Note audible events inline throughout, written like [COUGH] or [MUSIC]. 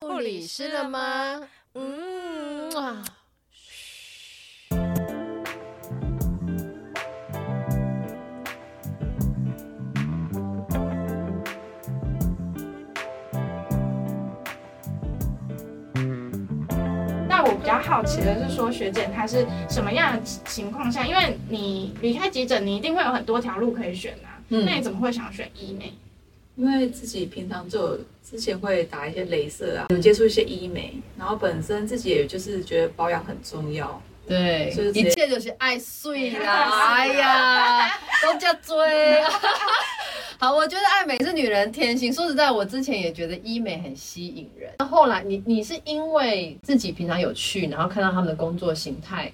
护理师了吗？嗯啊。那我比较好奇的是说，学姐她是什么样的情况下？因为你离开急诊，你一定会有很多条路可以选啊。嗯那你怎么会想选医美？因为自己平常就之前会打一些镭射啊，有接触一些医美，然后本身自己也就是觉得保养很重要，对就是，一切就是爱睡啦，[LAUGHS] 哎呀，都叫追。[LAUGHS] 好，我觉得爱美是女人天性。说实在，我之前也觉得医美很吸引人。那后来你你是因为自己平常有去，然后看到他们的工作形态，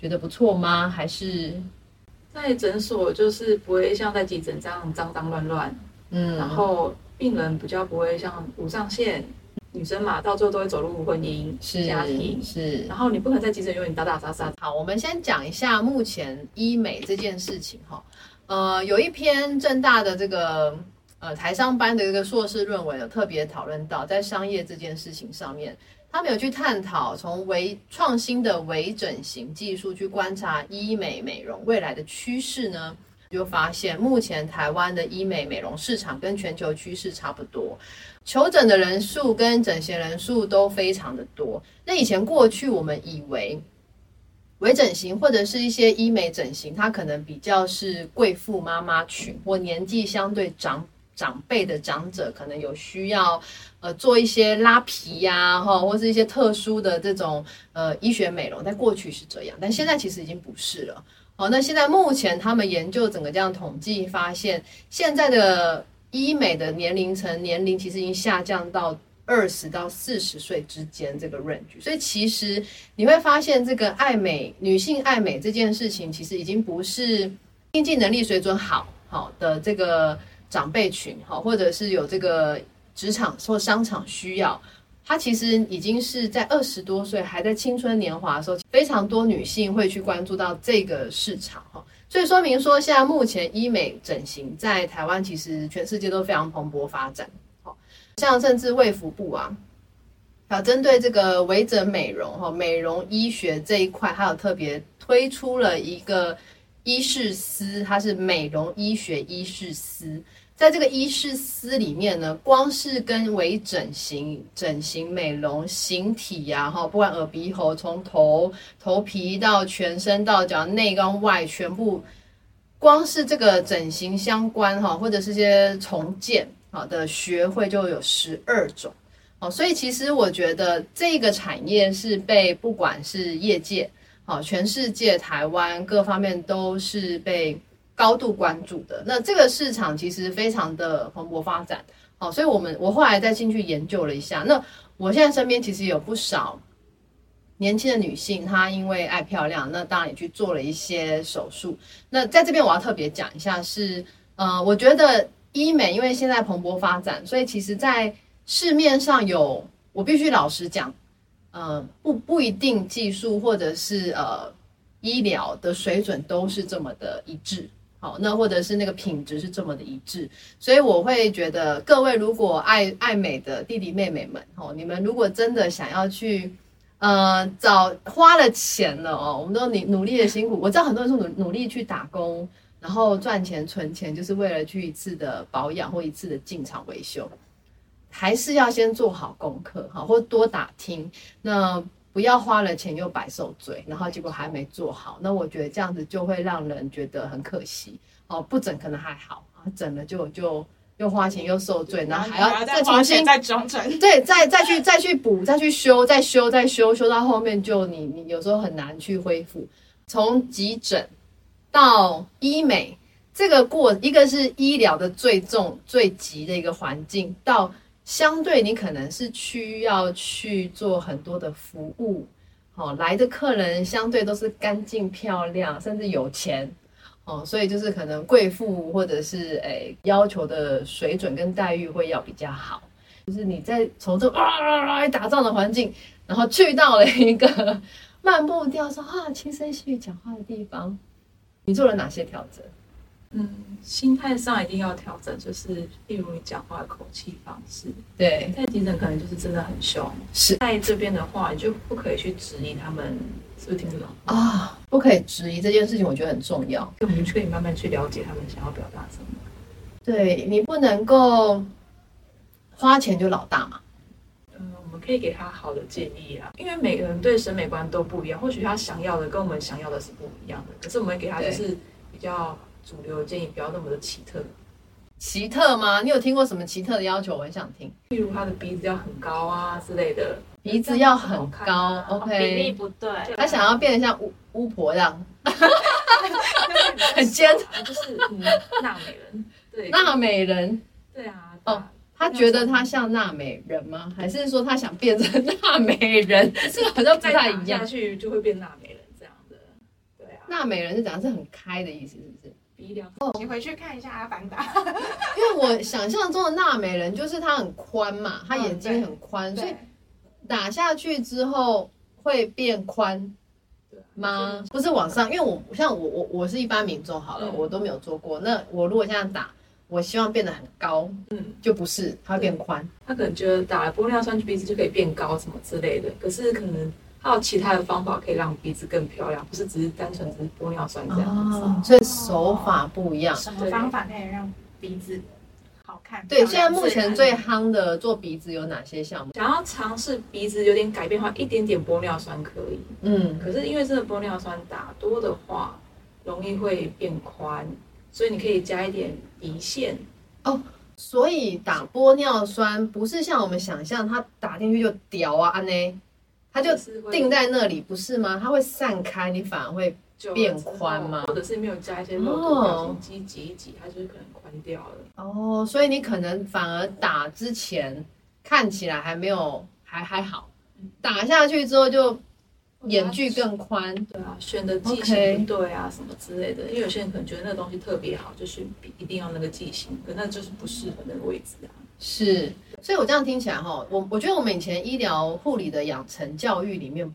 觉得不错吗？还是在诊所就是不会像在急诊这样脏脏乱乱，嗯，然后病人比较不会像无上限，女生嘛到最后都会走入婚姻、是家庭，是。然后你不可能在急诊永远打打杀杀，好，我们先讲一下目前医美这件事情哈。呃，有一篇正大的这个呃台商班的这个硕士论文有特别讨论到，在商业这件事情上面，他们有去探讨从微创新的微整形技术去观察医美美容未来的趋势呢，就发现目前台湾的医美美容市场跟全球趋势差不多。求诊的人数跟整形人数都非常的多。那以前过去我们以为微整形或者是一些医美整形，它可能比较是贵妇妈妈群或年纪相对长长辈的长者，可能有需要呃做一些拉皮呀、哈，或是一些特殊的这种呃医学美容，在过去是这样，但现在其实已经不是了。好，那现在目前他们研究整个这样统计发现，现在的医美的年龄层年龄其实已经下降到二十到四十岁之间这个 range，所以其实你会发现这个爱美女性爱美这件事情，其实已经不是经济能力水准好好的这个长辈群好，或者是有这个职场或商场需要。它其实已经是在二十多岁，还在青春年华的时候，非常多女性会去关注到这个市场哈，所以说明说，现在目前医美整形在台湾其实全世界都非常蓬勃发展，好，像甚至卫福部啊，啊，针对这个微整美容哈，美容医学这一块，还有特别推出了一个医事司，它是美容医学医事司。在这个医师司里面呢，光是跟微整形、整形美容、形体呀、哈，不管耳鼻喉，从头头皮到全身到脚内跟外，全部光是这个整形相关哈，或者是些重建好的学会就有十二种哦，所以其实我觉得这个产业是被不管是业界好，全世界、台湾各方面都是被。高度关注的那这个市场其实非常的蓬勃发展，好，所以我们我后来再进去研究了一下，那我现在身边其实有不少年轻的女性，她因为爱漂亮，那当然也去做了一些手术。那在这边我要特别讲一下是，呃，我觉得医美因为现在蓬勃发展，所以其实在市面上有，我必须老实讲，呃，不不一定技术或者是呃医疗的水准都是这么的一致。好，那或者是那个品质是这么的一致，所以我会觉得各位如果爱爱美的弟弟妹妹们，哦，你们如果真的想要去，呃，找花了钱了哦，我们都努努力的辛苦，我知道很多人是努努力去打工，然后赚钱存钱，就是为了去一次的保养或一次的进场维修，还是要先做好功课，哈，或多打听，那。不要花了钱又白受罪，然后结果还没做好，那我觉得这样子就会让人觉得很可惜哦。不整可能还好啊，整了就就又花钱又受罪，然后还要再重新再整整，对，再再去再去补，再去修，再修再修，修到后面就你你有时候很难去恢复。从急诊到医美这个过，一个是医疗的最重最急的一个环境，到相对你可能是需要去做很多的服务，哦、来的客人相对都是干净漂亮，甚至有钱，哦，所以就是可能贵妇或者是诶要求的水准跟待遇会要比较好，就是你在从这啊啊啊打仗的环境，然后去到了一个 [LAUGHS] 漫步调说啊轻声细语讲话的地方，你做了哪些调整？嗯，心态上一定要调整，就是例如你讲话的口气方式，对，在急诊可能就是真的很凶，是。在这边的话，你就不可以去质疑他们是不是听不懂？啊，不可以质疑这件事情，我觉得很重要。我们就可以慢慢去了解他们想要表达什么。对你不能够花钱就老大嘛。嗯，我们可以给他好的建议啊，因为每个人对审美观都不一样，或许他想要的跟我们想要的是不一样的，可是我们会给他就是比较主流的建议，不要那么的奇特。奇特吗？你有听过什么奇特的要求？我很想听。例如他的鼻子要很高啊之类的，鼻子要很高啊哦比例。不对，他想要变得像巫巫婆这样，[LAUGHS] 很尖，就是嗯，娜美人，对，娜美人。对啊，哦他觉得他像娜美人吗？还是说他想变成娜美人？这个好像不太一样。下去就会变娜美人这样的，对啊，娜美人是讲是很开的意思，是不是？鼻梁。哦。你回去看一下《阿凡达》，[LAUGHS] 因为我想象中的娜美人就是她很宽嘛，她嗯眼睛很宽，所以，打下去之后会变宽吗？不是往上，因为我像我我我是一般民众好了，嗯。我都没有做过。那我如果现在打，我希望变得很高，嗯，就不是，它会变宽。他可能觉得打了玻尿酸鼻子就可以变高什么之类的，可是可能还有其他的方法可以让鼻子更漂亮，不是只是单纯只是玻尿酸这样子。哦，所以手法不一样。什么方法可以让鼻子好看？对，现在目前最夯的做鼻子有哪些项目？想要尝试鼻子有点改变的话，一点点玻尿酸可以，嗯，可是因为这个玻尿酸打多的话，容易会变宽，所以你可以加一点鼻线。所以打玻尿酸不是像我们想象，它打进去就屌啊安呢，它就定在那里，不是吗？它会散开，你反而会变宽吗或者是没有加一些肉毒表情肌挤一挤，它就是可能宽掉了。哦，所以你可能反而打之前看起来还没有还还好，打下去之后就眼距更宽。对啊，选的剂型不对啊，什么之类的。因为有些人可能觉得那个东西特别好，就是一定要那个剂型，可那就是不适合那个位置啊。是，所以我这样听起来哈，我我觉得我们以前医疗护理的养成教育里面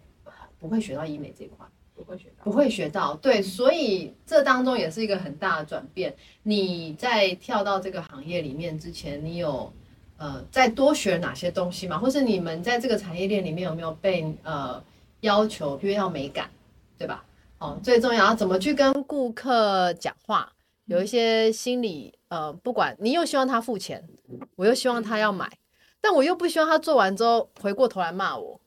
不会学到医美这块。不会学到，不会学到，对，所以这当中也是一个很大的转变。你在跳到这个行业里面之前，你有呃再多学哪些东西吗？或是你们在这个产业链里面有没有被呃要求，比如要美感，对吧？哦，最重要要怎么去跟顾客讲话，有一些心理呃，不管你又希望他付钱，我又希望他要买，但我又不希望他做完之后回过头来骂我。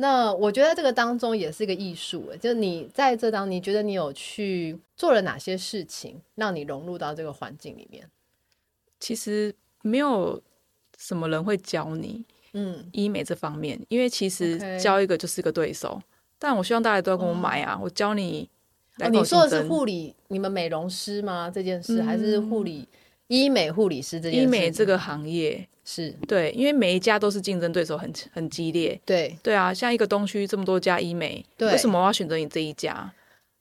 那我觉得这个当中也是一个艺术，就你在这当，你觉得你有去做了哪些事情，让你融入到这个环境里面？其实没有什么人会教你嗯，医美这方面，因为其实教一个就是个对手。但我希望大家都要跟我买啊，我教你来哦、你说的是护理，你们美容师吗？这件事、嗯还是护理医美护理师这？医美这个行业，是对，因为每一家都是竞争对手很很激烈。对对啊，像一个东区这么多家医美，对为什么我要选择你这一家？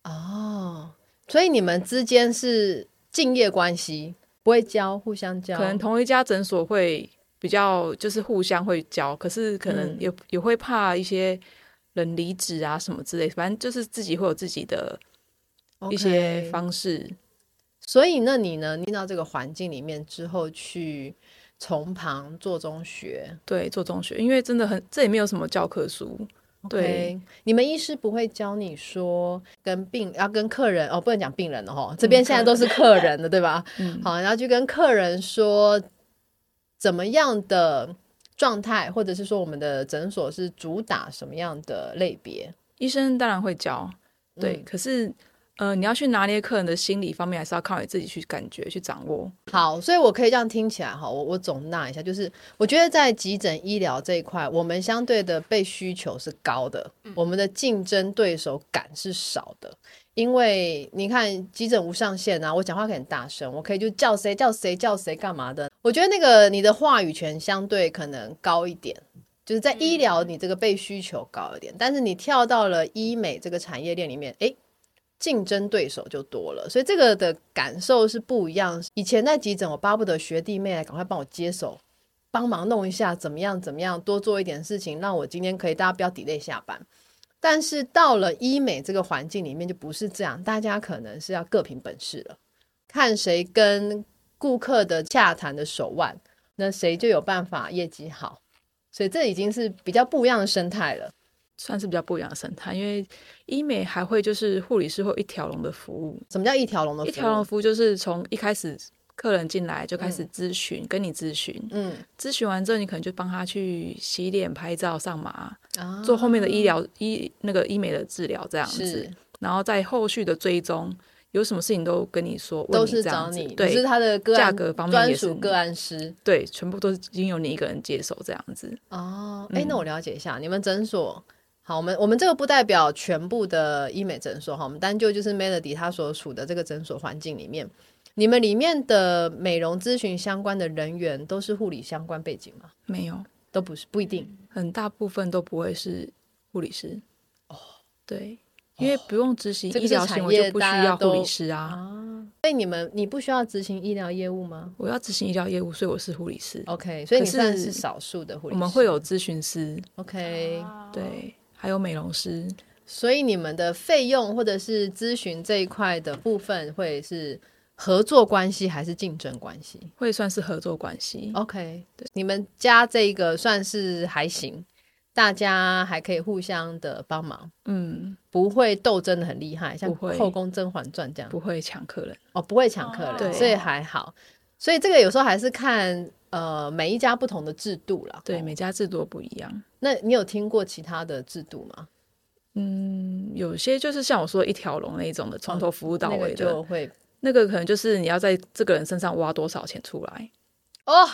哦，所以你们之间是敬业关系，不会交，互相交，可能同一家诊所会比较就是互相会交，可是可能嗯也、也会怕一些人离职啊什么之类，反正就是自己会有自己的一些 OK 方式。所以，那你呢？进到这个环境里面之后，去从旁做中学，对，做中学，因为真的很，这也没有什么教科书。对你们医师不会教你说跟病要跟客人哦，不能讲病人了哈，这边现在都是客人的，对吧？[LAUGHS] 嗯，好，然后去跟客人说怎么样的状态，或者是说我们的诊所是主打什么样的类别？医生当然会教，对，嗯可是呃，你要去拿捏客人的心理方面，还是要靠你自己去感觉去掌握。好，所以我可以这样听起来哈，我我总纳一下，就是我觉得在急诊医疗这一块，我们相对的被需求是高的，我们的竞争对手感是少的。因为你看急诊无上限啊，我讲话可以很大声，我可以就叫谁叫谁叫谁干嘛的。我觉得那个你的话语权相对可能高一点，就是在医疗你这个被需求高一点，但是你跳到了医美这个产业链里面，诶，竞争对手就多了，所以这个的感受是不一样。以前在急诊，我巴不得学弟妹来赶快帮我接手，帮忙弄一下，怎么样怎么样，多做一点事情，让我今天可以大家不要 delay 下班。但是到了医美这个环境里面，就不是这样，大家可能是要各凭本事了。看谁跟顾客的洽谈的手腕，那谁就有办法业绩好。所以这已经是比较不一样的生态了。算是比较不一样的生态，因为医美还会就是护理师会有一条龙的服务，什么叫一条龙的服务？一条龙服务就是从一开始客人进来就开始咨询，跟你咨询，嗯，咨询完之后你可能就帮他去洗脸、拍照、上麻，啊做后面的医疗医那个医美的治疗这样子，然后在后续的追踪，有什么事情都跟你说，问都是找你，对是他的价格方面专属个案师对，全部都是经由你一个人接手这样子。哦。哎、嗯那我了解一下，你们诊所好，我们我们这个不代表全部的医美诊所哈，我们单就就是 Melody 他所处的这个诊所环境里面，你们里面的美容咨询相关的人员都是护理相关背景吗？没有，都不是，不一定。很大部分都不会是护理师。哦，对，因为不用执行医疗行业为就不需要护理师啊。啊，所以你们你不需要执行医疗业务吗我要执行医疗业务，所以我是护理师。？OK，所以你算是少数的护理师。我们会有咨询师，OK，对，还有美容师。所以你们的费用或者是咨询这一块的部分会是合作关系还是竞争关系会算是合作关系。？OK，对，你们家这个算是还行，大家还可以互相的帮忙，嗯，不会斗争的很厉害，像后宫甄嬛传这样不会抢客人。哦，不会抢客人，对所以还好。所以这个有时候还是看呃每一家不同的制度啦。对，哦每家制度都不一样。那你有听过其他的制度吗？嗯，有些就是像我说一条龙那一种的，从头服务到那个尾的，就会那个可能就是你要在这个人身上挖多少钱出来。哦。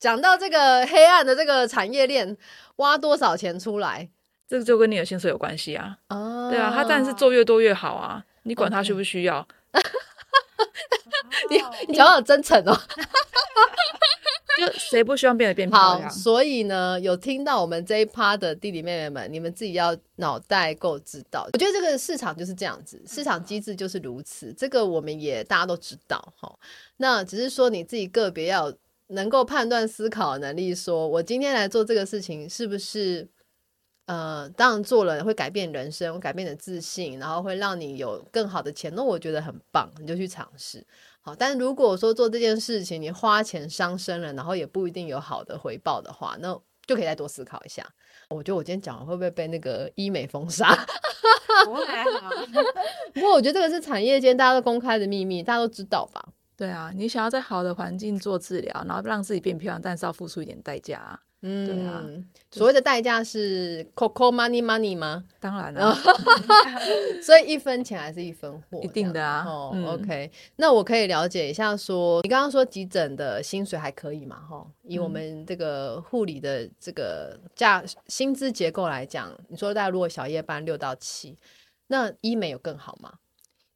讲到这个黑暗的这个产业链，挖多少钱出来？这个就跟你的薪水有关系啊。哦，对啊，他当然是做越多越好啊。你管他需不需要？[LAUGHS] 你你讲话好真诚哦。[LAUGHS] [LAUGHS] 就谁不希望变得变漂好，所以呢，有听到我们这一趴的弟弟妹妹们，你们自己要脑袋够知道。我觉得这个市场就是这样子，市场机制就是如此。这个我们也大家都知道哈。那只是说你自己个别要能够判断思考能力说我今天来做这个事情是不是呃，当然做了会改变人生，会改变你的自信，然后会让你有更好的钱，那我觉得很棒，你就去尝试。好，但如果说做这件事情你花钱伤身了，然后也不一定有好的回报的话，那就可以再多思考一下。我觉得我今天讲完会不会被那个医美封杀？[LAUGHS] 不过还好，不过我觉得这个是产业间大家都公开的秘密，大家都知道吧？对啊，你想要在好的环境做治疗，然后让自己变漂亮，但是要付出一点代价啊。嗯，对啊所谓的代价是 Coco money money 吗？当然啊，[LAUGHS] 所以一分钱还是一分货，一定的啊哦、嗯。OK，那我可以了解一下说你刚刚说急诊的薪水还可以嘛？哈，以嗯我们这个护理的这个价薪资结构来讲，你说大家如果小夜班六到七，那医美有更好吗？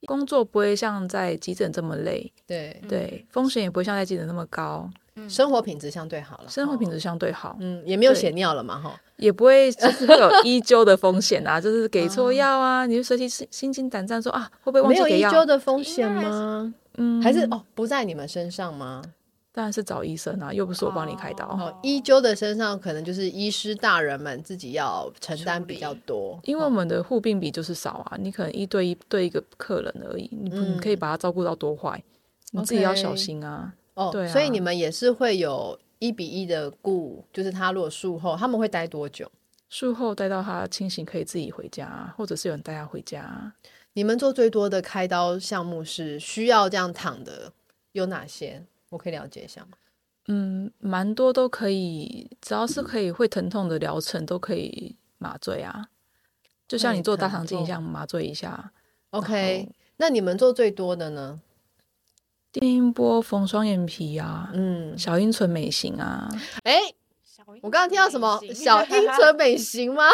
工作不会像在急诊这么累，对，对，风险也不会像在急诊那么高，生活品质相对好了，生活品质相对好，嗯也没有对血尿了嘛？哈，也不会就是会有医纠的风险啊，[LAUGHS] 就是给错药啊，你就随时心心惊胆战说啊，会不会忘没记给药？有医纠的风险吗？嗯，还是哦不在你们身上吗？当然是找医生啊，又不是我帮你开刀。哦，医纠的身上可能就是医师大人们自己要承担比较多，因为我们的护病比就是少啊，你可能一对一对一个客人而已，你不、可以把他照顾到多坏，你自己要小心啊。哦，对啊所以你们也是会有一比一的顾，就是他如果术后他们会待多久？术后待到他清醒，可以自己回家啊，或者是有人带他回家啊。你们做最多的开刀项目是需要这样躺的有哪些？我可以了解一下吗？嗯，蛮多都可以，只要是可以会疼痛的疗程都可以麻醉啊。就像你做大肠镜一样，麻醉一下。OK，那你们做最多的呢？电音波缝双眼皮啊，嗯，小阴唇美型啊，哎，我刚刚听到什么小阴 [LAUGHS] 唇美型吗？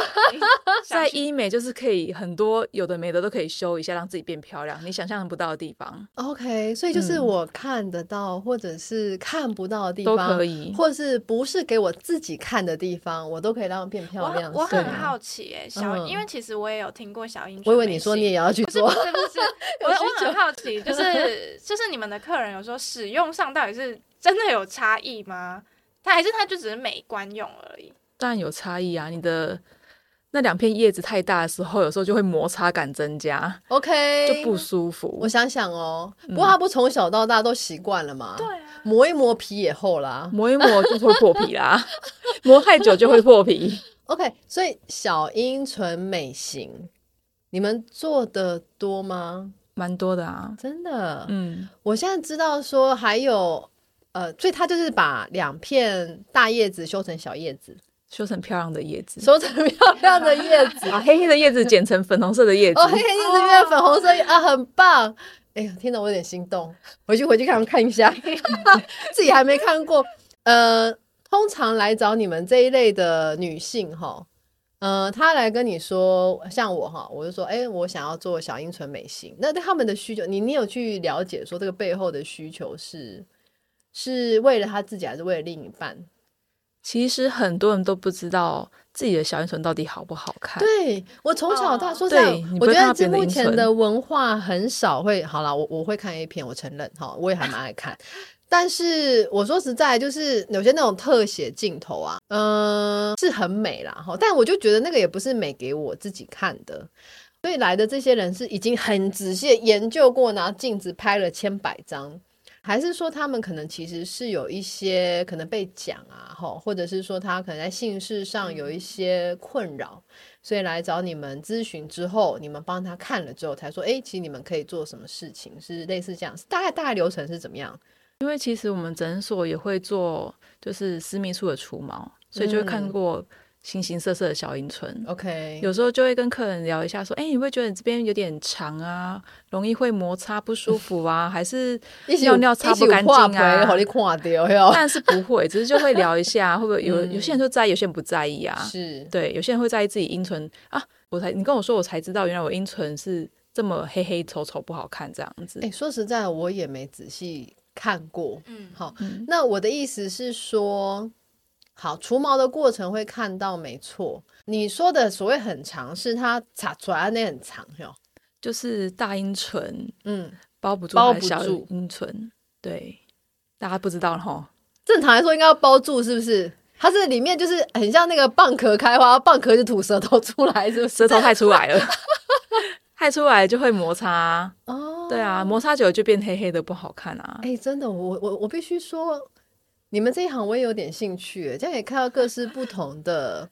[LAUGHS] 在医美就是可以很多有的没的都可以修一下，让自己变漂亮，你想象不到的地方 OK，所以就是嗯我看得到，或者是看不到的地方都方，可以。或是不是给我自己看的地方，我都可以让它变漂亮。我我很好奇哎、小、嗯因为其实我也有听过小英，我以为你说你也要去不是做不，是不是，我 [LAUGHS] 我很好奇，就是就是你们的客人有时候使用上到底是真的有差异吗？他还是它就只是美观用而已？当然有差异啊，你的那两片叶子太大的时候，有时候就会摩擦感增加，OK，就不舒服。我想想哦，不过它不从小到大都习惯了嘛，对啊，磨一磨皮也厚啦。磨一磨就会破皮啦，[LAUGHS] 磨太久就会破皮。[LAUGHS] OK，所以小阴唇美型，你们做的多吗？蛮多的啊，真的，嗯，我现在知道说还有呃，所以他就是把两片大叶子修成小叶子，修成漂亮的叶子，修成漂亮的叶子。[LAUGHS] 把黑黑的叶子剪成粉红色的叶子。哦，黑黑叶子变粉红色啊，很棒！哎呀，听得我有点心动，回去回去看看一下，[LAUGHS] 自己还没看过。呃，通常来找你们这一类的女性哈，呃，她来跟你说，像我哈，我就说，哎、我想要做小阴唇美型。那对他们的需求，你你有去了解说这个背后的需求是是为了他自己，还是为了另一半？其实很多人都不知道自己的小阴唇到底好不好看。对我从小到大哦说实在我觉得这目前的文化很少会好啦，我我会看 A 片，我承认哈，我也还蛮爱看。但是我说实在，就是有些那种特写镜头啊，嗯、是很美啦哈，但我就觉得那个也不是美给我自己看的。所以来的这些人是已经很仔细研究过，拿镜子拍了千百张，还是说他们可能其实是有一些可能被讲啊，吼，或者是说他可能在性事上有一些困扰，所以来找你们咨询之后，你们帮他看了之后，才说，哎，其实你们可以做什么事情，是类似这样，大概大概流程是怎么样？因为其实我们诊所也会做，就是私密处的除毛，所以就会看嗯过形形色色的小阴唇。OK，有时候就会跟客人聊一下，说：“哎、你会觉得你这边有点长啊，容易会摩擦不舒服啊，还是 [LAUGHS] 尿尿擦不干净啊好你看掉哟。但是不会，只是就会聊一下，会不会有嗯有些人就在意，有些人不在意啊？是，对，有些人会在意自己阴唇啊，我才你跟我说，我才知道原来我阴唇是这么黑黑丑丑不好看这样子。哎，说实在，我也没仔细看过。嗯，好，嗯那我的意思是说，好，除毛的过程会看到，没错。你说的所谓很长，是它擦出来那很长哟。就是大阴唇嗯，包不住包不住阴唇，对，大家不知道了哈。正常来说应该要包住，是不是？它这里面就是很像那个蚌壳开花，蚌壳就吐舌头出来，是不是？舌头太出来了，[LAUGHS] 太出来就会摩擦。哦，对啊，摩擦久了就变黑黑的，不好看啊。哎、真的，我我我必须说，你们这一行我也有点兴趣，这样也看到各式不同的，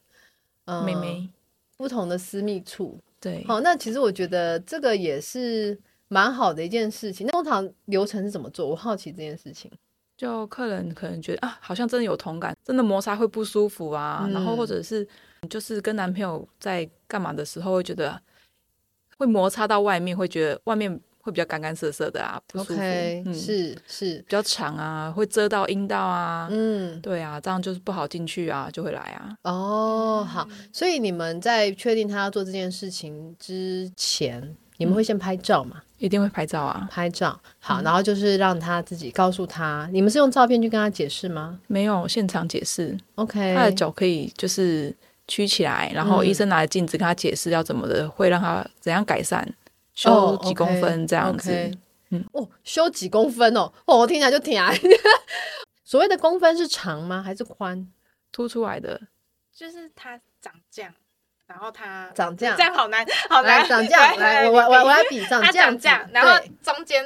呃，妹妹，不同的私密处。对，好，那其实我觉得这个也是蛮好的一件事情。那通常流程是怎么做？我好奇这件事情。就客人可能觉得啊，好像真的有同感，真的摩擦会不舒服啊，嗯然后或者是就是跟男朋友在干嘛的时候，会觉得会摩擦到外面，会觉得外面会比较干干涩涩的啊，不舒服是是比，较长啊，会遮到阴道啊，嗯，对啊，这样就是不好进去啊，就会来啊。哦，好，所以你们在确定他要做这件事情之前，你们会先拍照嘛？一定会拍照啊，拍照，好，嗯然后就是让他自己告诉他，你们是用照片去跟他解释吗没有现场解释，？OK，他的脚可以就是曲起来，然后嗯医生拿着镜子跟他解释要怎么的，会让他怎样改善，修哦几公分这样子。嗯哦，修几公分哦，哦，我听起来就挺矮。[LAUGHS] 所谓的公分是长吗？还是宽？凸出来的，就是它长这样，然后它长这样这样好难，好来，难，长这样，来，我我我我来比长它这样子，长这样，然后中间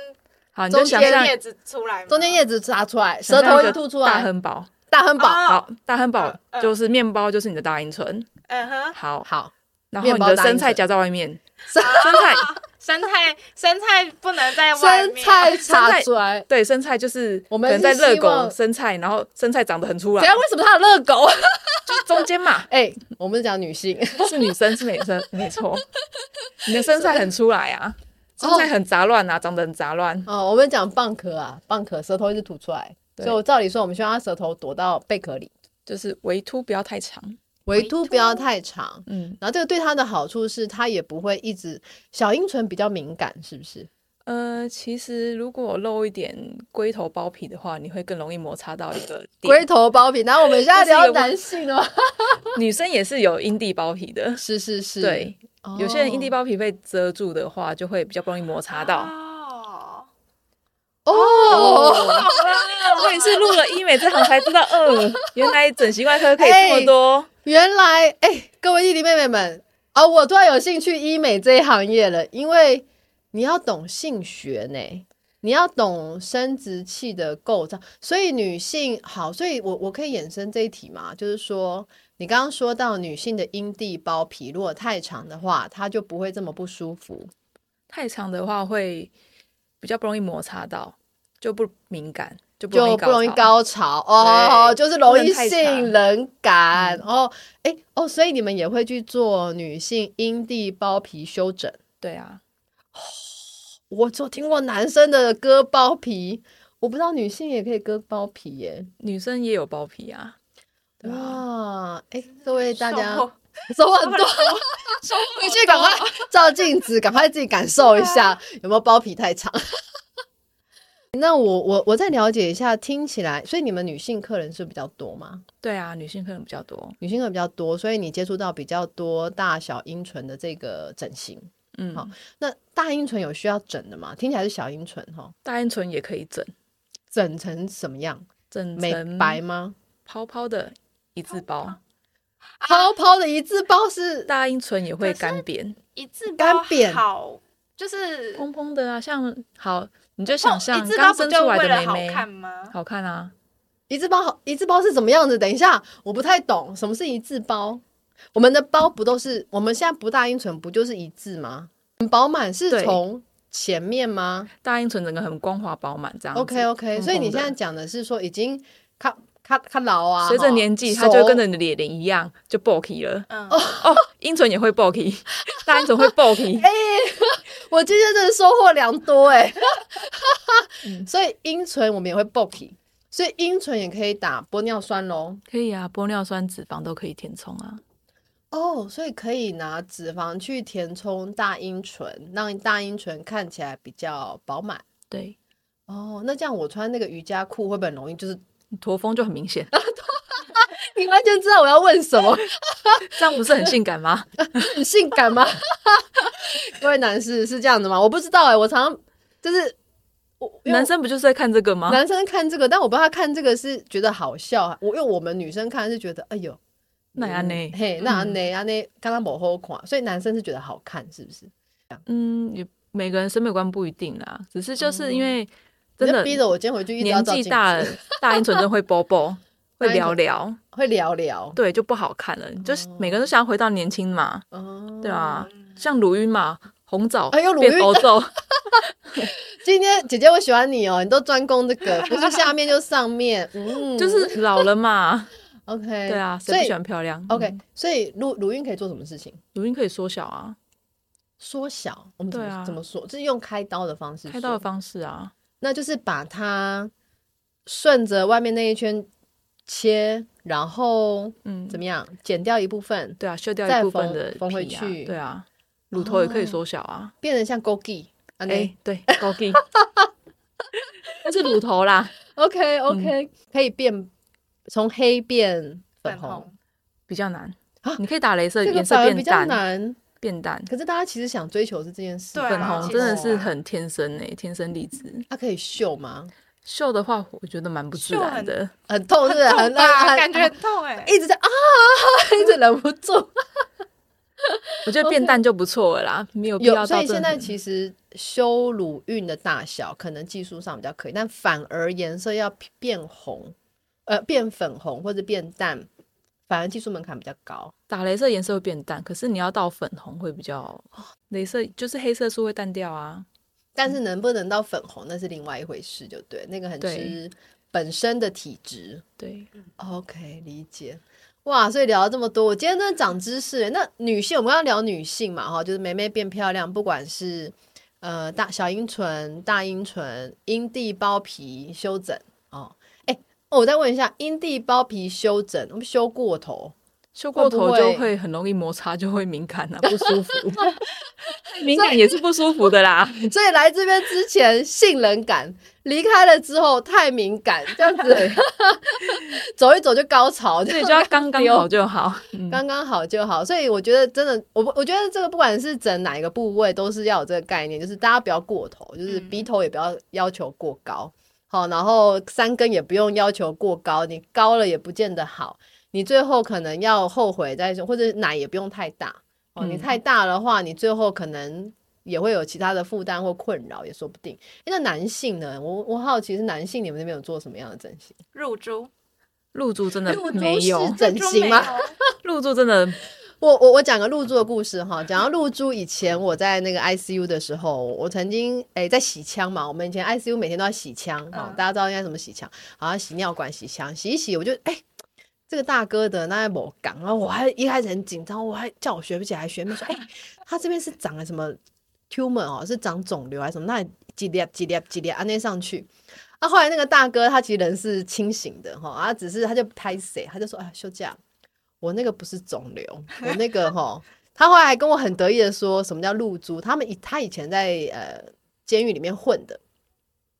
好，你就中间叶子出来，中间叶子插出来，舌头想象一个一凸出大来，亨堡。大亨堡，哦好，大亨堡就是面包，就是你的大阴唇。嗯哼，好，好，然后你的生菜夹在外面，生生菜生菜生菜不能在外生，菜插出来。对，生菜就是我们在热狗生菜，然后生菜长得很出来等一，下为什么它有热狗？[LAUGHS] 就中间嘛，[LAUGHS] 哎，我们是讲女性，是女生是女生，[LAUGHS] 没错，你的生菜很出来啊，生菜很杂乱啊，长得很杂乱，哦，我们讲蚌壳啊，蚌壳舌头一直吐出来，对。所以我照理说，我们希望它舌头躲到贝壳里，就是围凸不要太长，围度不要太长。嗯，然后这个对它的好处是，它也不会一直小阴唇比较敏感，是不是？呃，其实如果露一点龟头包皮的话，你会更容易摩擦到一个龟点。头包皮。然后我们现在聊男性了吗，[LAUGHS] 女生也是有阴蒂包皮的，是是是，对，哦，有些人阴蒂包皮被遮住的话，就会比较不容易摩擦到。哦，哦，[LAUGHS] 我也是入了医美这行才知道，嗯，原来整形外科可以这么多。原来哎，各位弟弟妹妹们啊，我突然有兴趣医美这一行业了，因为你要懂性学呢，你要懂生殖器的构造，所以女性好，所以我我可以衍生这一题嘛，就是说你刚刚说到女性的阴蒂包皮如果太长的话，它就不会这么不舒服。太长的话会比较不容易摩擦到，就不敏感，就不容易高潮。哦，就是容易性冷感、哦。哎哦，所以你们也会去做女性阴蒂包皮修整。对啊，我只有听过男生的割包皮，我不知道女性也可以割包皮耶。女生也有包皮啊。哇，哎，各位大家 [LAUGHS] 收获收很多，[LAUGHS] 回去赶快照镜子，赶快自己感受一下有没有包皮太长。那我我我再了解一下，听起来，所以你们女性客人是比较多吗？对啊，女性客人比较多。女性客人比较多，所以你接触到比较多大小阴唇的这个整形。嗯，好那大阴唇有需要整的吗？听起来是小阴唇哈，大阴唇也可以整，整成什么样？整美白吗？泡泡的一字包。泡泡的一字包是大阴唇也会干扁，一字干扁好，就是蓬蓬的啊，像好，你就想象一字包刚不就生出来为了好的妹妹，看吗？好看啊，一字包好，一字包是怎么样子？等一下，我不太懂什么是一字包。我们的包不都是我们现在不大阴唇不就是一字吗？很饱满是对从前面吗大阴唇整个很光滑饱满这样子。？OK OK，蓬所以你现在讲的是说已经看看看老啊，随着年纪，它就跟着你的脸一样就 bulky 了。嗯，哦，阴唇也会 bulky，[LAUGHS] 大阴唇会 bulky。[LAUGHS] 我今天真的收获良多哎、嗯 [LAUGHS] 所以阴唇我们也会 bulky，所以阴唇也可以打玻尿酸喽。可以啊，玻尿酸、脂肪都可以填充啊。哦，所以可以拿脂肪去填充大阴唇，让大阴唇看起来比较饱满。对，哦，那这样我穿那个瑜伽裤会不会很容易？就是驼峰就很明显，[LAUGHS] 你完全知道我要问什么，[LAUGHS] 这样不是很性感吗？[LAUGHS] 很性感吗？[LAUGHS] 各位男士是这样的吗？我不知道哎、我常常就是我男生不就是在看这个吗？男生看这个，但我不知道他看这个是觉得好笑，我因为我们女生看是觉得哎呦，那样呢？嘿，那安呢安呢，刚刚某后款，所以男生是觉得好看，是不是？嗯，也每个人审美观不一定啦，只是就是因为真的逼着我今天回去一直要年照大了，大阴唇真的会包包，会聊聊，会聊聊，对，就不好看了。就是每个人都想要回到年轻嘛，哦，对啊，像鲁豫嘛，红枣哎呦乳晕变欧洲，[LAUGHS] 今天姐姐我喜欢你哦，你都专攻这个，不是下面就上面，嗯，就是老了嘛。[LAUGHS] OK，对啊，谁所以不喜欢漂亮 OK，嗯所以乳乳晕可以做什么事情？乳晕可以缩小啊，缩小，我们怎么、啊怎么说？就是用开刀的方式，开刀的，方式啊，那就是把它顺着外面那一圈切，然后嗯，怎么样，剪掉一部分，对啊，修掉一部分的缝回去。对啊，乳头也可以哦缩小啊。变成像 Gogi，哎、哎，对，高低，[LAUGHS] 那是乳头啦，OK OK，、可以变从黑变粉红，比较难。啊。你可以打镭射，这个颜色反而比较变淡，难。变淡。可是大家其实想追求是这件事，对啊粉红真的是很天生诶，天生丽质。它可以秀吗？秀的话，我觉得蛮不自然的。很痛是？很痛？很感觉很痛哎。[LAUGHS] 一直在啊，[LAUGHS] 一直忍不住。[LAUGHS] 我觉得变淡就不错了啦，没有必，要到所以现在其实修乳晕的大小可能技术上比较可以，但反而颜色要变红，呃，变粉红或者变淡，反而技术门槛比较高。打镭射颜色会变淡，可是你要到粉红会比较，镭射就是黑色素会淡掉啊。但是能不能到粉红，那是另外一回事，就对，那个很对吃本身的体质。对，OK，理解。哇，所以聊了这么多，我今天真的长知识。那女性，我们要聊女性嘛，哈，就是妹妹变漂亮，不管是呃大小阴唇、大阴唇、阴蒂包皮修整哦。哎、哦我再问一下，阴蒂包皮修整，我们修过头，修过头就会很容易摩擦，就会敏感啊，[LAUGHS] 不舒服。[LAUGHS] 敏感也是不舒服的啦。[LAUGHS] 所以来这边之前性冷感，离开了之后太敏感，这样子走一走就高潮，所以就要刚刚好就好。嗯，刚刚好就好，所以我觉得真的，我不我觉得这个不管是整哪一个部位，都是要有这个概念，就是大家不要过头，就是嗯鼻头也不要要求过高，好，然后三根也不用要求过高，你高了也不见得好，你最后可能要后悔再说，或者奶也不用太大哦，你嗯太大的话，你最后可能也会有其他的负担或困扰，也说不定。诶那男性呢？我我好奇是男性你们那边有做什么样的整形？入珠入珠真的没有是，整形吗？[LAUGHS] 入珠真的 [LAUGHS] 我我我讲个露珠的故事哈，讲到露珠以前我在那个 ICU 的时候，我曾经诶、在洗枪嘛，我们以前 ICU 每天都要洗枪哈，嗯大家知道应该怎么洗枪，好像洗尿管洗枪，洗一洗我就诶、这个大哥的那某港，然后我还一开始很紧张，我还叫我学不起来，学妹说诶、他这边是长了什么 tumor 哦，是长肿瘤还是什么？那几粒几粒几粒按那上去。啊，后来那个大哥他其实人是清醒的哈，啊，只是他就拍谁，他就说哎休假，我那个不是肿瘤，我那个哈，他后来还跟我很得意的说什么叫露珠，他们以他以前在呃监狱里面混的。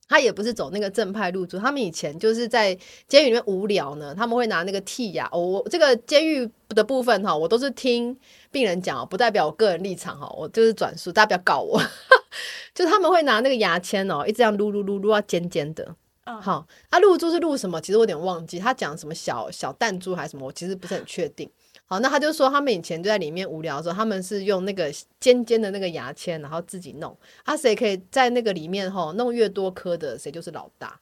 他也不是走那个正派路子，他们以前就是在监狱里面无聊呢，他们会拿那个剔牙。哦、我这个监狱的部分哈，我都是听病人讲哦，不代表我个人立场哈，我就是转述，大家不要告我。[LAUGHS] 就是他们会拿那个牙签哦，一直这样撸撸撸撸到尖尖的。嗯，好，啊，露珠是露什么？其实我有点忘记，他讲什么小小弹珠还是什么，我其实不是很确定。好，那他就说他们以前就在里面无聊的时候，他们是用那个尖尖的那个牙签，然后自己弄。啊，谁可以在那个里面哈弄越多颗的，谁就是老大。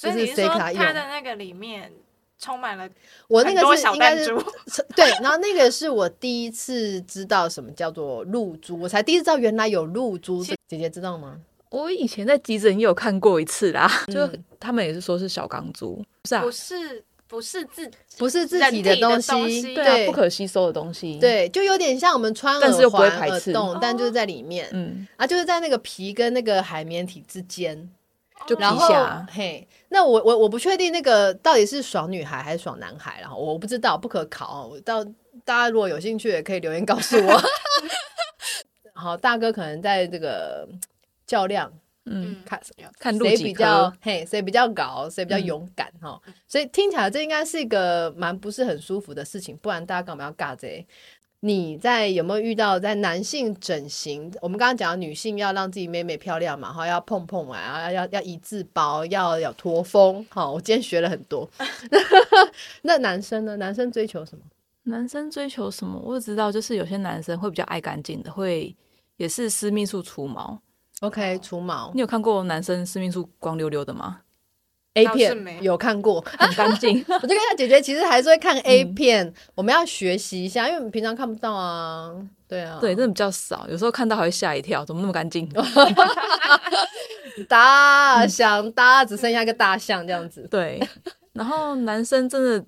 就是所以你说他的那个里面充满了我那个是应该是对，然后那个是我第一次知道什么叫做露珠，我才第一次知道原来有露珠。姐姐知道吗？我以前在急诊也有看过一次啦，就嗯他们也是说是小钢珠，不是啊不，是不是自不是自己的东东西。对啊，不可吸收的东西，，对，就有点像我们穿耳环、耳洞，但就是在里面。嗯，啊，就是在那个皮跟那个海绵体之间，就皮下，嘿，那我我我不确定那个到底是爽女孩还是爽男孩，然后我不知道，不可考。到大家如果有兴趣，也可以留言告诉我。[LAUGHS] 好，大哥可能在这个较量，嗯，看看录几谁比较颗，嘿，谁比较高，谁比较嗯勇敢哈、所以听起来这应该是一个蛮不是很舒服的事情，不然大家干嘛要尬这？你在有没有遇到在男性整形？我们刚刚讲女性要让自己美美漂亮嘛，哈，要碰碰啊，要要要一字包，要要驼峰。好，我今天学了很多。[LAUGHS] 那男生呢？男生追求什么？男生追求什么？我只知道，就是有些男生会比较爱干净的，会也是私密处除毛。OK，除毛你有看过男生私密处光溜溜的吗？A 片有有看过，很干净，[LAUGHS] 我就跟他姐姐其实还是会看 A 嗯片，我们要学习一下，因为我们平常看不到啊。对啊，对，真的比较少，有时候看到还会吓一跳，怎么那么干净？[LAUGHS] 大象，大只剩下一个大象这样子。对，然后男生真的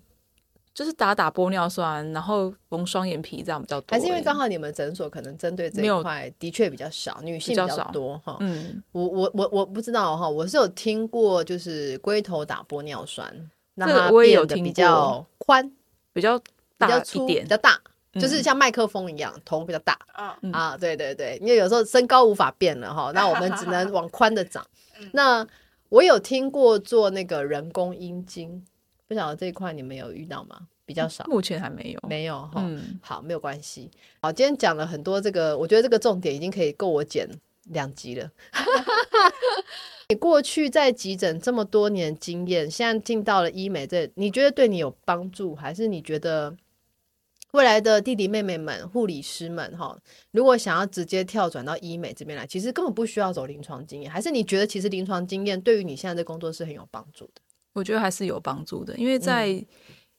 就是打打玻尿酸，然后缝双眼皮这样比较多欸。还是因为刚好你们诊所可能针对这一块的确比较少，女性比较多哈。嗯，我我我我不知道哈，我是有听过，就是龟头打玻尿酸，让这个它我也有听变得比较宽、比较比大粗、比点，较大，嗯就是像麦克风一样，头比较大。啊，对对对，因为有时候身高无法变了哈，那我们只能往宽的长。[LAUGHS] 那我有听过做那个人工阴茎，不晓得这一块你们有遇到吗？比较少，目前还没有。没有哈。嗯，好，没有关系。好，今天讲了很多这个，我觉得这个重点已经可以够我剪两集了。[LAUGHS] 你过去在急诊这么多年经验，现在进到了医美这，你觉得对你有帮助，还是你觉得未来的弟弟妹妹们、护理师们哈，如果想要直接跳转到医美这边来，其实根本不需要走临床经验，还是你觉得其实临床经验对于你现在的工作是很有帮助的？我觉得还是有帮助的，因为在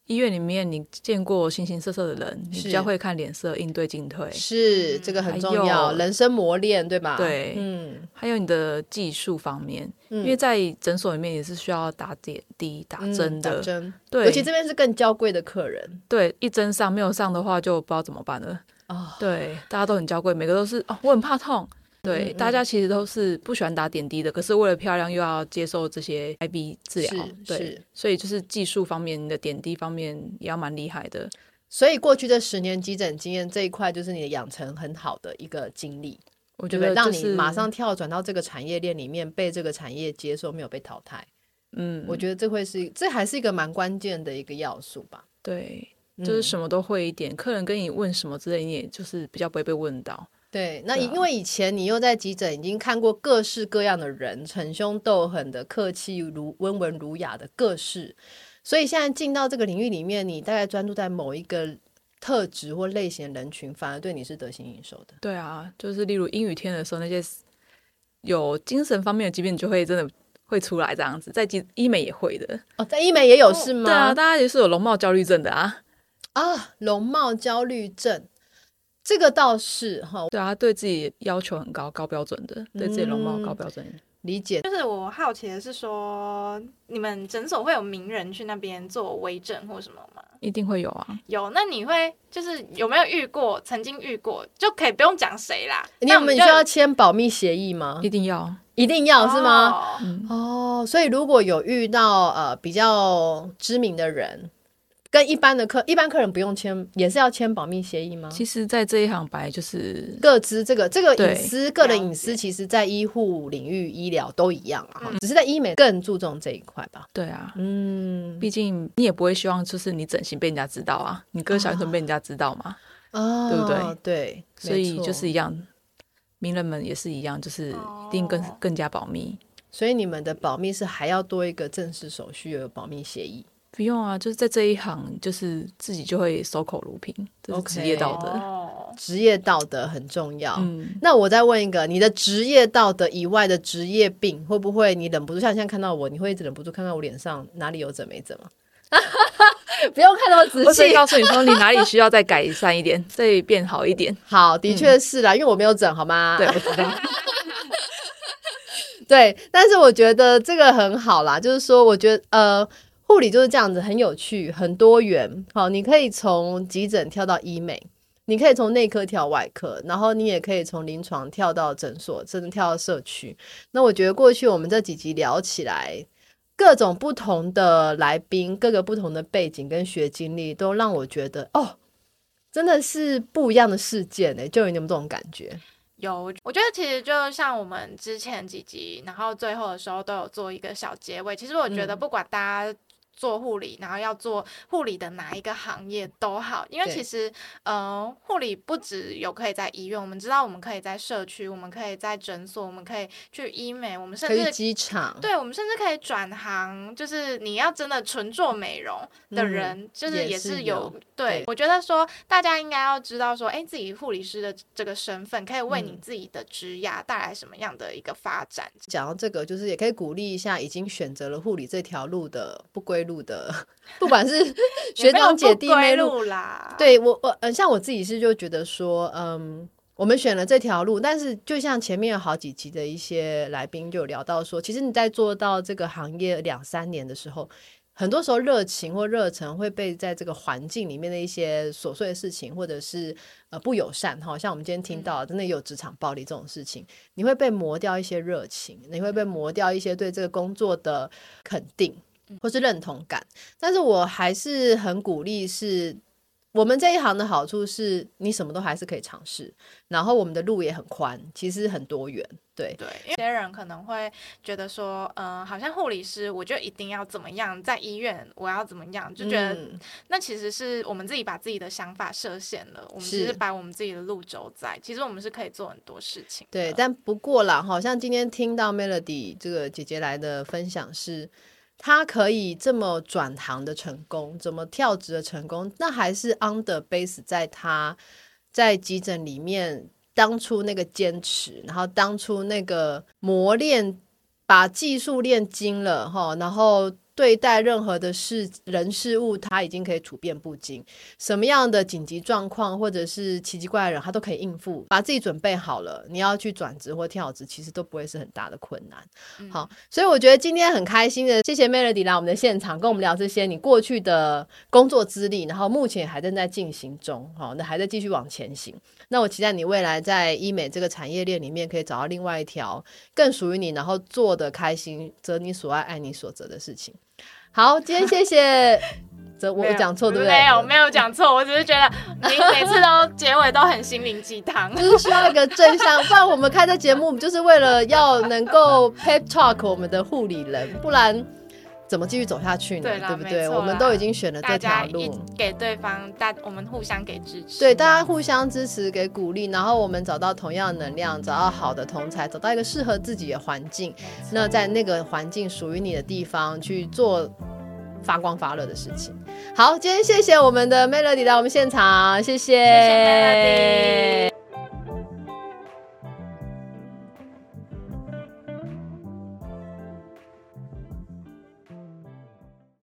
医院里面，你见过形形色色的人，你比较会看脸色，应对进退，是，这个很重要，人生磨练，对吧？对嗯，还有你的技术方面，因因为在诊所里面也是需要打点滴、打针的，对，尤其这边是更娇贵的客人。对一针上没有上的话，就不知道怎么办了。哦，对，大家都很娇贵，每个都是哦，我很怕痛。对，嗯嗯大家其实都是不喜欢打点滴的，可是为了漂亮又要接受这些 IV 治疗，对，所以就是技术方面，的点滴方面也要蛮厉害的。所以过去这十年急诊经验这一块，就是你的养成很好的一个经历，我觉得？让你马上跳转到这个产业链里面，被这个产业接受，没有被淘汰。嗯，我觉得这会是这还是一个蛮关键的一个要素吧。对，嗯就是什么都会一点，客人跟你问什么之类，你也就是比较不会被问到。对，那因为以前你又在急诊已经看过各式各样的人，逞凶斗狠的、客气如温文儒雅的各式，所以现在进到这个领域里面，你大概专注在某一个特质或类型的人群，反而对你是得心应手的。对啊，就是例如阴雨天的时候，那些有精神方面的疾病就会真的会出来这样子，在医医美也会的。哦，在医美也有是吗？对啊，大家也是有容貌焦虑症的啊。啊，容貌焦虑症，这个倒是哈，对啊，对自己要求很高，高标准的，对自己容貌嗯高标准。理解。就是我好奇的是说，你们诊所会有名人去那边做微整或什么吗？一定会有啊，有，那你会就是有没有遇过？曾经遇过就可以不用讲谁啦。你那我们需要签保密协议吗？一定要。一定要是吗？哦嗯，哦，所以如果有遇到呃比较知名的人，跟一般的客一般客人不用签，也是要签保密协议吗？其实，在这一行本来就是各自这个这个隐私，个人隐私，其实在医护领域、医疗都一样啊，只是在医美更注重这一块吧。对啊，嗯，毕竟你也不会希望就是你整形被人家知道啊，你割小阴唇被人家知道嘛，哦，对不对？对，所以就是一样，名人们也是一样，就是一定更哦更加保密。所以你们的保密是还要多一个正式手续，有保密协议。不用啊，就是在这一行，就是自己就会守口如瓶，这是职业道德。哦，职业道德很重要。嗯，那我再问一个，你的职业道德以外的职业病，会不会你忍不住？像现在看到我，你会一直忍不住看到我脸上哪里有整没整吗？[LAUGHS] 不用看那么仔我只细。告诉你说，你哪里需要再改善一点，再变好一点。[LAUGHS] 好，的确是啦，因为我没有整，好吗？对，我知道。[LAUGHS] 对，但是我觉得这个很好啦，就是说，我觉得呃，护理就是这样子，很有趣，很多元。好，你可以从急诊跳到医美，你可以从内科跳外科，然后你也可以从临床跳到诊所，甚至跳到社区。那我觉得过去我们这几集聊起来，各种不同的来宾，各个不同的背景跟学经历，都让我觉得哦，真的是不一样的事件呢、就有你们这种感觉。有，我觉得其实就像我们之前几集，然后最后的时候都有做一个小结尾。其实我觉得嗯不管大家做护理，然后要做护理的哪一个行业都好，因为其实呃，护理不只有可以在医院，我们知道我们可以在社区，我们可以在诊所，我们可以去医美，我们甚可以去至机场，对，我们甚至可以转行，就是你要真的纯做美容的嗯人，就是也也是是有有。对对，我觉得说大家应该要知道说，哎，自己护理师的这个身份可以为你嗯自己的职涯带来什么样的一个发展。讲到这个，就是也可以鼓励一下已经选择了护理这条路的不归路的，[LAUGHS] 不管是 [LAUGHS] 学长姐弟妹路，路啦，对我我嗯，像我自己是就觉得说，嗯，我们选了这条路，但是就像前面有好几集的一些来宾就有聊到说，其实你在做到这个行业两三年的时候。很多时候，热情或热忱会被在这个环境里面的一些琐碎的事情，或者是呃不友善哈，像我们今天听到真的有职场暴力这种事情，你会被磨掉一些热情，你会被磨掉一些对这个工作的肯定或是认同感。但是我还是很鼓励是。我们这一行的好处是你什么都还是可以尝试，然后我们的路也很宽，其实很多元。对，对，因为有些人可能会觉得说，嗯、好像护理师，我就一定要怎么样，在医院我要怎么样，就觉得嗯那其实是我们自己把自己的想法设限了，我们是只是把我们自己的路走在，其实我们是可以做很多事情。对，但不过啦，好像今天听到 Melody 这个姐姐来的分享是，他可以这么转行的成功，怎么跳职的成功，那还是 under base 在他在急诊里面当初那个坚持，然后当初那个磨练，把技术练精了哈，然后。对待任何的事人事物，他已经可以处变不惊。什么样的紧急状况或者是奇奇怪人，他都可以应付，把自己准备好了。你要去转职或跳职，其实都不会是很大的困难。好，所以我觉得今天很开心的，谢谢 Melody 来我们的现场，跟我们聊这些你过去的工作资历，然后目前还正在进行中，好，那还在继续往前行。那我期待你未来在医美这个产业链里面，可以找到另外一条更属于你，然后做的开心，择你所爱，爱你所择的事情。好，今天谢谢。[LAUGHS] 这我有讲错对不对？没有没有讲错，我只是觉得你每次都结尾都很心灵鸡汤。就是需要一个正向，不然我们开这节目，我们就是为了要能够 pep talk 我们的护理人，不然怎么继续走下去呢？对啦不对？我们都已经选了这条路，给对方，大我们互相给支持。对，大家互相支持，给鼓励，然后我们找到同样的能量，找到好的同才，找到一个适合自己的环境，那在那个环境属于你的地方去做发光发热的事情。好，今天谢谢我们的 Melody 来我们现场，谢谢，谢谢 Melody